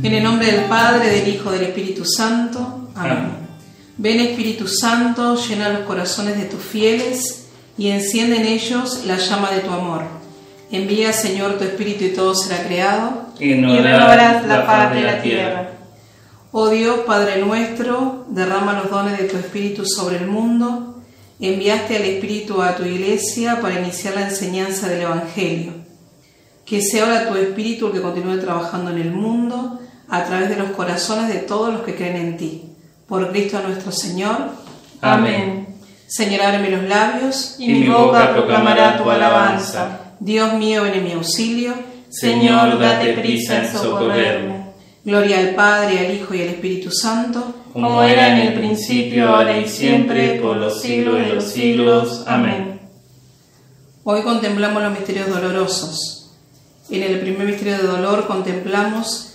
En el nombre del Padre, del Hijo, del Espíritu Santo. Amén. Ven Espíritu Santo, llena los corazones de tus fieles y enciende en ellos la llama de tu amor. Envía, Señor, tu Espíritu y todo será creado y renovarás la paz de la tierra. Oh Dios, Padre nuestro, derrama los dones de tu Espíritu sobre el mundo. Enviaste al Espíritu a tu iglesia para iniciar la enseñanza del Evangelio. Que sea ahora tu Espíritu el que continúe trabajando en el mundo a través de los corazones de todos los que creen en ti. Por Cristo nuestro Señor. Amén. Señor, ábreme los labios y mi boca proclamará tu alabanza. Dios mío, ven en mi auxilio. Señor, date prisa en socorrerme. Gloria al Padre, al Hijo y al Espíritu Santo. Como era en el principio, ahora y siempre, por los siglos de los siglos. Amén. Hoy contemplamos los misterios dolorosos. En el primer misterio de dolor contemplamos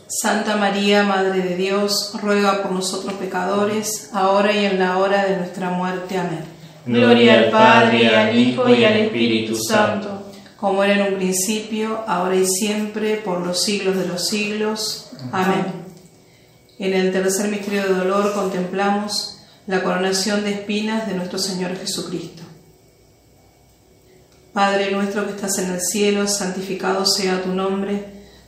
Santa María, Madre de Dios, ruega por nosotros pecadores, ahora y en la hora de nuestra muerte. Amén. Gloria al Padre, al Hijo y al Espíritu Santo, como era en un principio, ahora y siempre, por los siglos de los siglos. Amén. En el tercer misterio de dolor contemplamos la coronación de espinas de nuestro Señor Jesucristo. Padre nuestro que estás en el cielo, santificado sea tu nombre,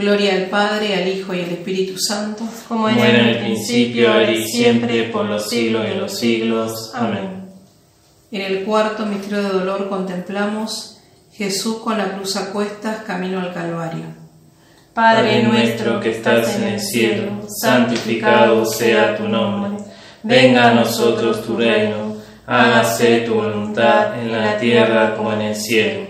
Gloria al Padre, al Hijo y al Espíritu Santo, como en el principio, ahora y siempre, por los siglos de los siglos. Amén. En el cuarto misterio de dolor contemplamos Jesús con la cruz a cuestas camino al Calvario. Padre nuestro que estás en el cielo, santificado sea tu nombre. Venga a nosotros tu reino, hágase tu voluntad en la tierra como en el cielo.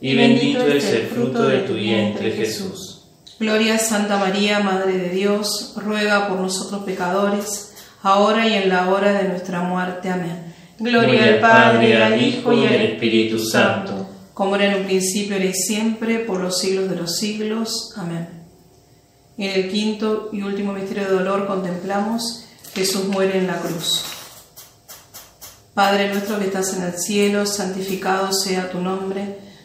y bendito es el fruto de tu vientre, Jesús. Gloria a Santa María, Madre de Dios, ruega por nosotros pecadores, ahora y en la hora de nuestra muerte. Amén. Gloria al Padre, al Hijo y al Espíritu Santo. Como era en un principio, era y siempre, por los siglos de los siglos. Amén. En el quinto y último misterio de dolor contemplamos Jesús muere en la cruz. Padre nuestro que estás en el cielo, santificado sea tu nombre.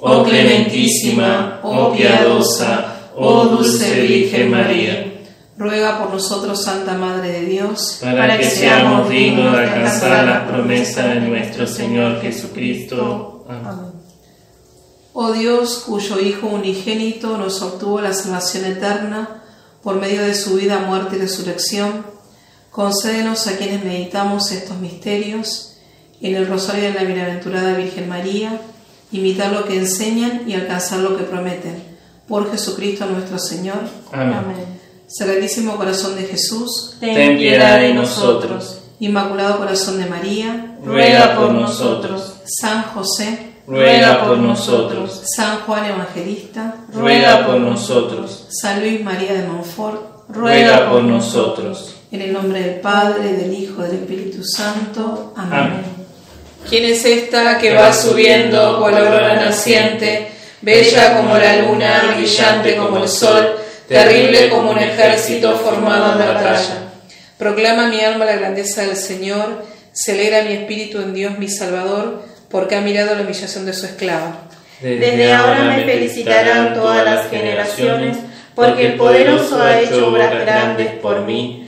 Oh clementísima, oh piadosa, oh dulce Virgen María. Ruega por nosotros, Santa Madre de Dios, para que seamos dignos de alcanzar las promesas de nuestro Señor Jesucristo. Amén. Oh Dios, cuyo Hijo unigénito nos obtuvo la salvación eterna por medio de su vida, muerte y resurrección, concédenos a quienes meditamos estos misterios en el rosario de la bienaventurada Virgen María, imitar lo que enseñan y alcanzar lo que prometen. Por Jesucristo nuestro Señor. Amén. Sagratísimo Corazón de Jesús, ten piedad de nosotros. Inmaculado Corazón de María, ruega por nosotros. San José, ruega por nosotros. San Juan Evangelista, ruega por nosotros. San Luis María de Montfort, ruega por nosotros. En el nombre del Padre, del Hijo, y del Espíritu Santo. Amén. ¿Quién es esta que va subiendo cual aurora naciente, bella como la luna, brillante como el sol? terrible como un ejército formado en batalla. Proclama mi alma la grandeza del Señor, se alegra mi espíritu en Dios mi Salvador, porque ha mirado la humillación de su esclava. Desde ahora me felicitarán todas las generaciones, porque el poderoso ha hecho obras grandes por mí.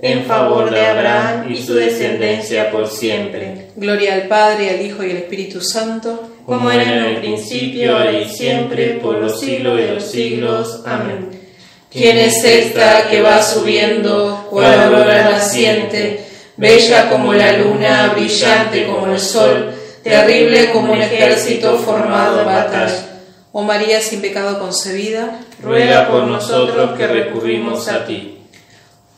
en favor de Abraham y su descendencia por siempre. Gloria al Padre, al Hijo y al Espíritu Santo, como era en el principio, ahora y siempre, por los siglos de los siglos. Amén. ¿Quién es esta que va subiendo cual aurora naciente, bella como la luna, brillante como el sol, terrible como un ejército formado en batalla? Oh María sin pecado concebida, ruega por nosotros que recurrimos a ti.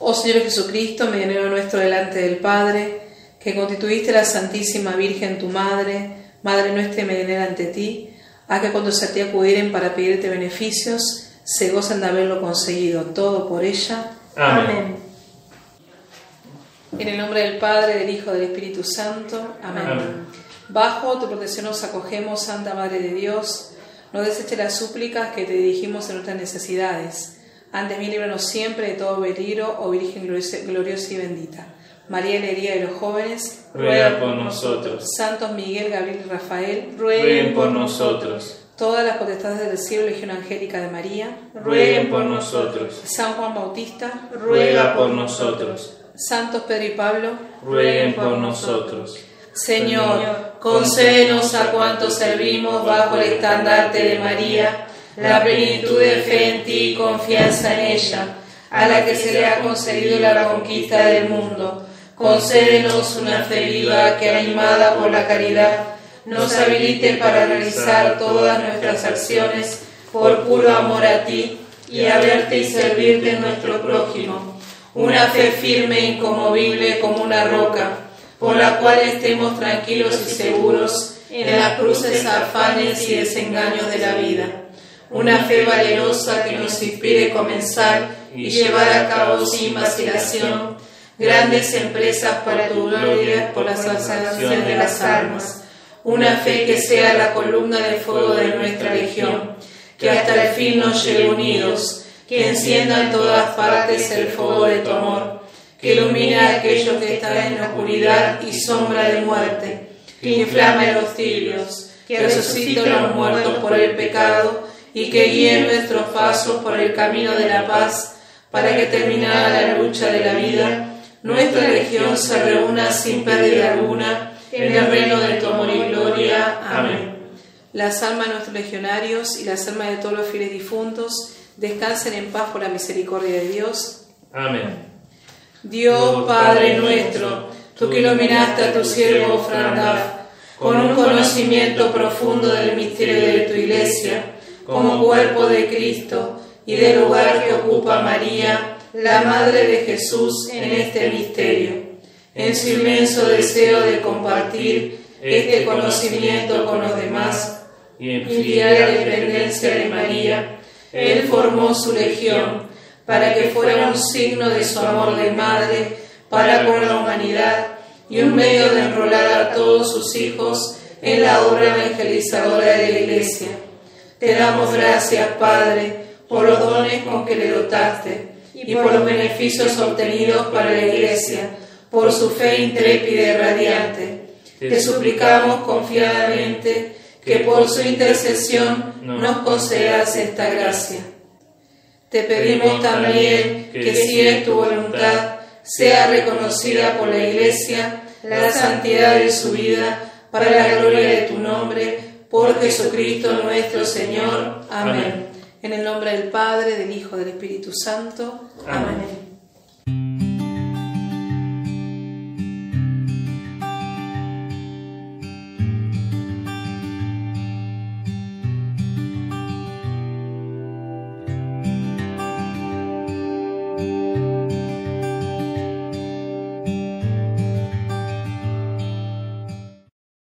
Oh Señor Jesucristo, medianero nuestro delante del Padre, que constituiste la Santísima Virgen tu Madre, Madre nuestra y medianera ante ti, haz que cuando se a ti acudieren para pedirte beneficios, se gozan de haberlo conseguido todo por ella. Amén. En el nombre del Padre, del Hijo, del Espíritu Santo. Amén. Bajo tu protección nos acogemos, Santa Madre de Dios. No deseches las súplicas que te dirigimos en nuestras necesidades. Antes bien, líbranos siempre de todo peligro, oh Virgen gloriosa y bendita. María Alegría de los jóvenes, ruega por nosotros. Santos Miguel, Gabriel y Rafael, rueguen por nosotros todas las potestades del cielo, Legión Angélica de María, rueguen por nosotros. San Juan Bautista, ruega por nosotros. Santos Pedro y Pablo, rueguen por nosotros. Señor, concédenos a cuantos servimos bajo el estandarte de María la plenitud de fe en ti y confianza en ella, a la que se le ha concedido la conquista del mundo. Concédenos una fe viva que, animada por la caridad, nos habilite para realizar todas nuestras acciones por puro amor a ti y a verte y servirte en nuestro prójimo. Una fe firme e incomovible como una roca, por la cual estemos tranquilos y seguros en las cruces afanes y desengaños de la vida. Una fe valerosa que nos inspire comenzar y llevar a cabo sin vacilación grandes empresas para tu gloria por la salvación de las almas. Una fe que sea la columna de fuego de nuestra legión, que hasta el fin nos lleve unidos, que encienda en todas partes el fuego de tu amor, que ilumine a aquellos que están en la oscuridad y sombra de muerte, que inflame los tibios, que resucite a los muertos por el pecado y que guíe nuestros pasos por el camino de la paz, para que terminada la lucha de la vida, nuestra legión se reúna sin pérdida alguna en el reino de tu amor y gloria. Amén. Las almas de nuestros legionarios y las almas de todos los fieles difuntos descansen en paz por la misericordia de Dios. Amén. Dios Padre nuestro, tú que iluminaste a tu siervo Frandaf con un conocimiento profundo del misterio de tu iglesia, como cuerpo de Cristo y del lugar que ocupa María, la Madre de Jesús en este misterio, en su inmenso deseo de compartir este conocimiento con los demás y en fiel dependencia de María, Él formó su legión para que fuera un signo de su amor de madre para con la humanidad y un medio de enrolar a todos sus hijos en la obra evangelizadora de la Iglesia. Te damos gracias, Padre, por los dones con que le dotaste y por los beneficios obtenidos para la Iglesia, por su fe intrépida y radiante. Te suplicamos confiadamente que por su intercesión nos concedas esta gracia. Te pedimos también que si es tu voluntad, sea reconocida por la Iglesia la santidad de su vida para la gloria de tu nombre, por Jesucristo nuestro Señor. Amén. En el nombre del Padre, del Hijo, del Espíritu Santo. Amén.